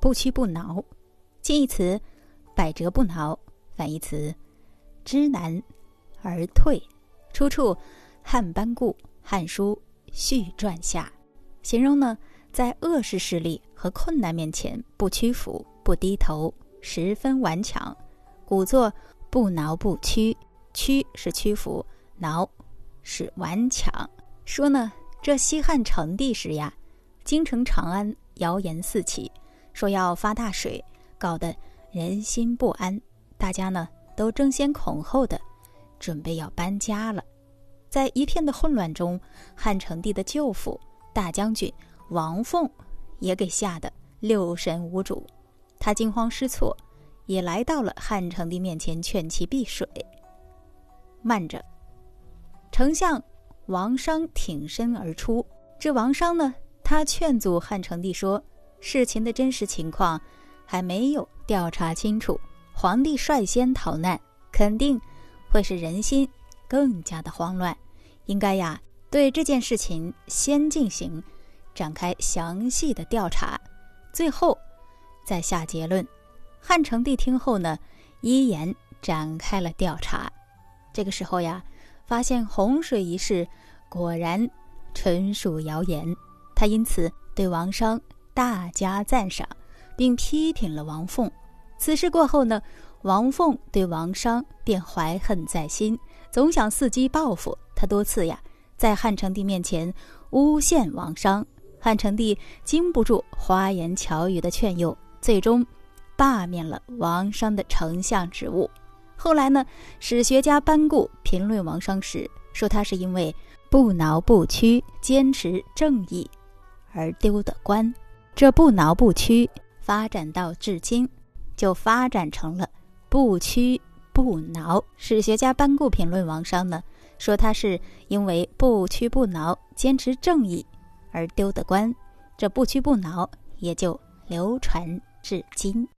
不屈不挠，近义词百折不挠，反义词知难而退。出处汉班固《汉书·续传》下，形容呢在恶势势力和困难面前不屈服、不低头，十分顽强。古作不挠不屈，屈是屈服，挠是顽强。说呢，这西汉成帝时呀，京城长安谣言四起。说要发大水，搞得人心不安，大家呢都争先恐后的准备要搬家了。在一片的混乱中，汉成帝的舅父大将军王凤也给吓得六神无主，他惊慌失措，也来到了汉成帝面前劝其避水。慢着，丞相王商挺身而出。这王商呢，他劝阻汉成帝说。事情的真实情况还没有调查清楚，皇帝率先逃难，肯定会使人心更加的慌乱。应该呀，对这件事情先进行展开详细的调查，最后再下结论。汉成帝听后呢，依言展开了调查。这个时候呀，发现洪水一事果然纯属谣言，他因此对王商。大加赞赏，并批评了王凤。此事过后呢，王凤对王商便怀恨在心，总想伺机报复。他多次呀，在汉成帝面前诬陷王商。汉成帝经不住花言巧语的劝诱，最终罢免了王商的丞相职务。后来呢，史学家班固评论王商时说，他是因为不挠不屈，坚持正义而丢的官。这不挠不屈发展到至今，就发展成了不屈不挠。史学家班固评论王商呢，说他是因为不屈不挠、坚持正义而丢的官，这不屈不挠也就流传至今。